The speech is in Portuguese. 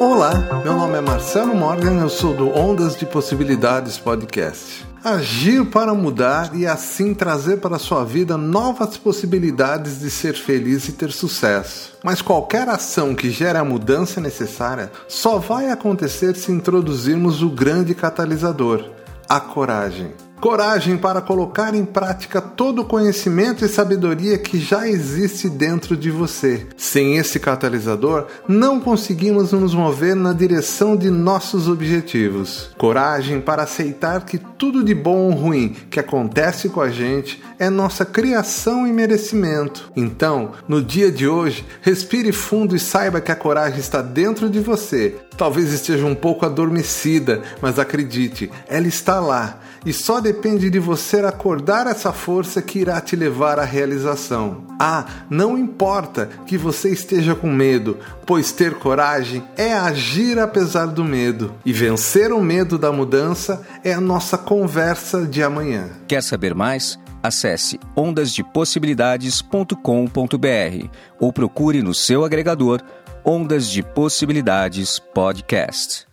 Olá, meu nome é Marcelo Morgan, eu sou do Ondas de Possibilidades Podcast. Agir para mudar e assim trazer para sua vida novas possibilidades de ser feliz e ter sucesso. Mas qualquer ação que gere a mudança necessária só vai acontecer se introduzirmos o grande catalisador, a coragem. Coragem para colocar em prática todo o conhecimento e sabedoria que já existe dentro de você. Sem esse catalisador, não conseguimos nos mover na direção de nossos objetivos. Coragem para aceitar que tudo de bom ou ruim que acontece com a gente é nossa criação e merecimento. Então, no dia de hoje, respire fundo e saiba que a coragem está dentro de você. Talvez esteja um pouco adormecida, mas acredite, ela está lá e só depende de você acordar essa força que irá te levar à realização. Ah, não importa que você esteja com medo, pois ter coragem é agir apesar do medo. E vencer o medo da mudança é a nossa conversa de amanhã. Quer saber mais? Acesse ondasdepossibilidades.com.br ou procure no seu agregador Ondas de Possibilidades Podcast.